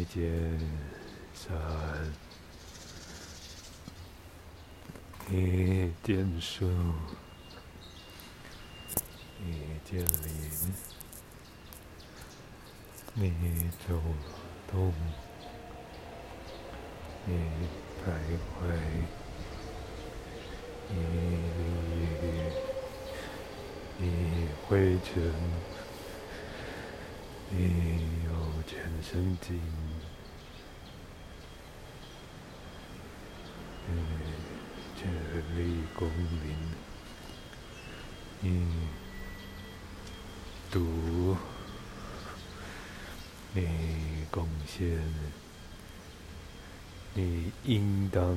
一见山，一见树，一见林，你走动，你徘徊，一粒雨，一灰尘。你有全身筋，你全力光临，你读，你贡献，你应当，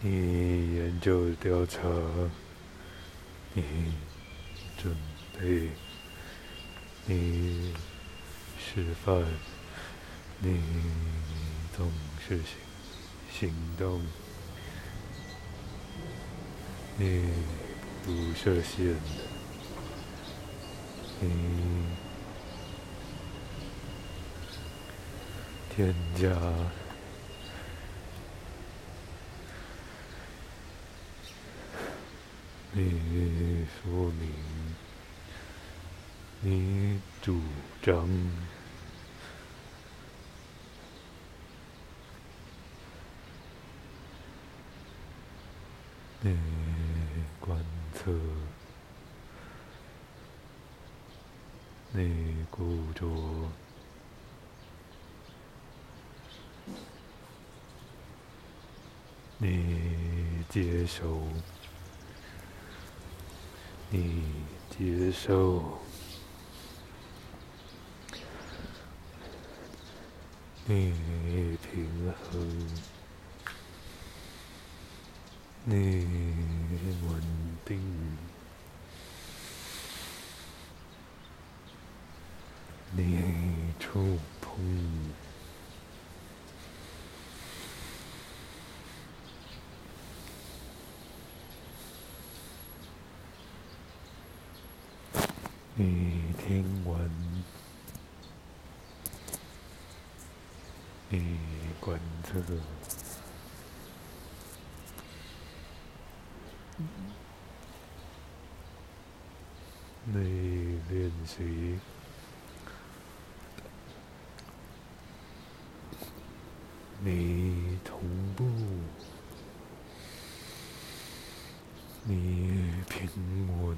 你研究调查，你准。备，你示范，你总是行行动，你不设限，你添加，你说明。你主张，你观测，你固着，你接受，你接受。你平衡，你稳定，你触碰，你听闻。你观测，你练习，你同步，你平稳，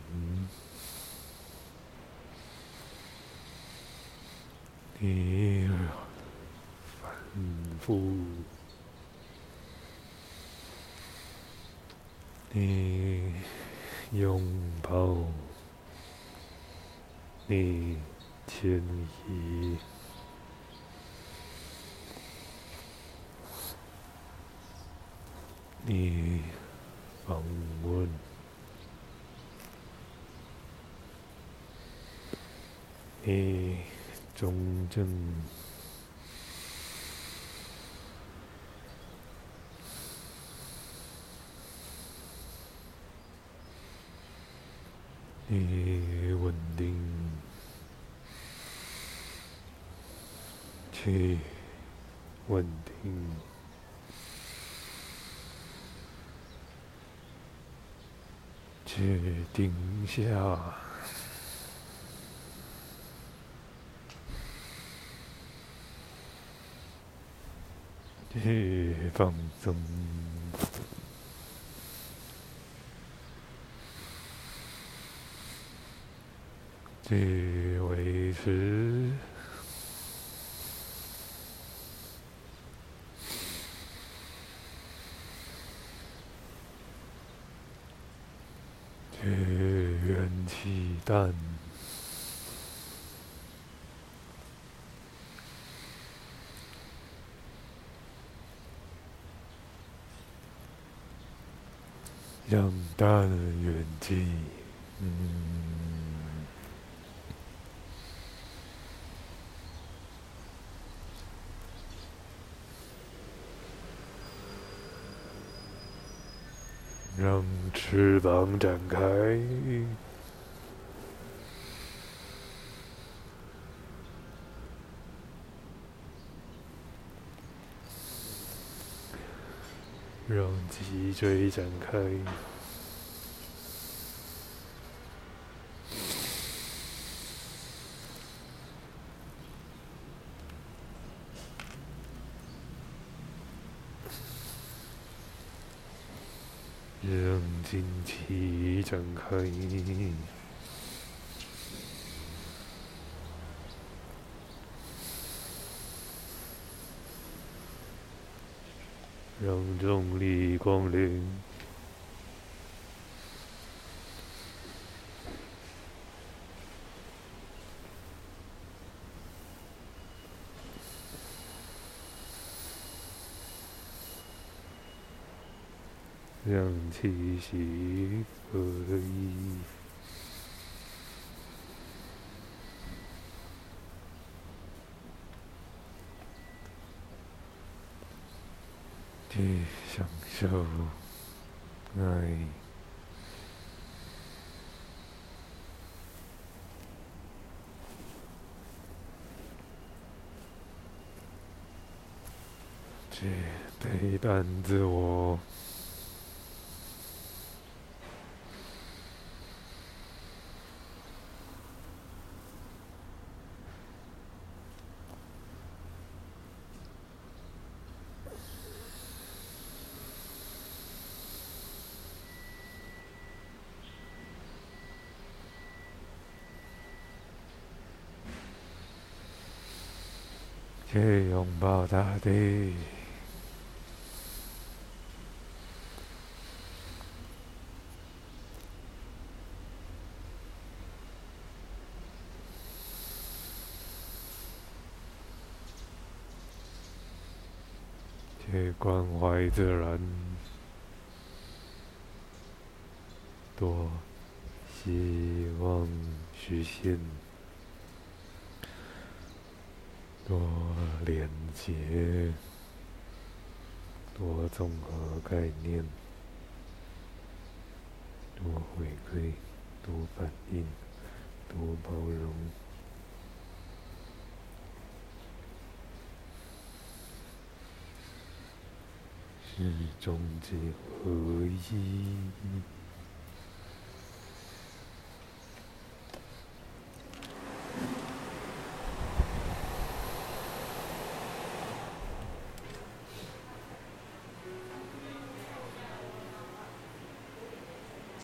你。反复，你拥抱，你迁移，你访问，你中正。你稳定，去稳定，去定下，去放松。去维持，去元气淡，让淡元气，嗯。让翅膀展开，让脊椎展开，让经期展开。让重力光临，让气息合一。去享受爱，去陪伴自我。去拥抱大地，去关怀自然，多希望实现。多连接，多综合概念，多回馈，多反应，多包容，是终极合一。